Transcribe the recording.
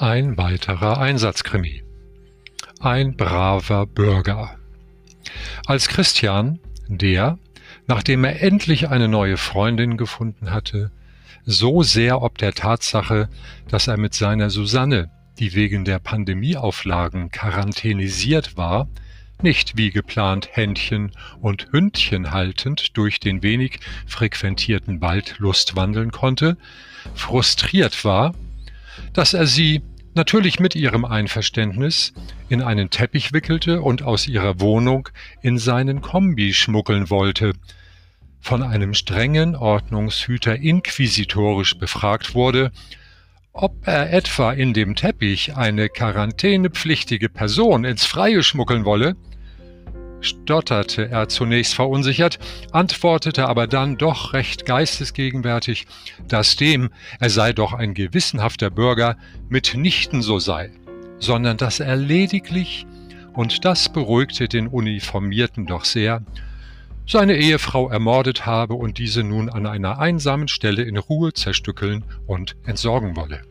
Ein weiterer Einsatzkrimi. Ein braver Bürger. Als Christian, der, nachdem er endlich eine neue Freundin gefunden hatte, so sehr ob der Tatsache, dass er mit seiner Susanne, die wegen der Pandemieauflagen quarantänisiert war, nicht wie geplant Händchen und Hündchen haltend durch den wenig frequentierten Wald lustwandeln konnte, frustriert war, dass er sie natürlich mit ihrem Einverständnis, in einen Teppich wickelte und aus ihrer Wohnung in seinen Kombi schmuggeln wollte, von einem strengen Ordnungshüter inquisitorisch befragt wurde, ob er etwa in dem Teppich eine quarantänepflichtige Person ins Freie schmuggeln wolle, stotterte er zunächst verunsichert, antwortete aber dann doch recht geistesgegenwärtig, dass dem, er sei doch ein gewissenhafter Bürger, mitnichten so sei, sondern dass er lediglich, und das beruhigte den Uniformierten doch sehr, seine Ehefrau ermordet habe und diese nun an einer einsamen Stelle in Ruhe zerstückeln und entsorgen wolle.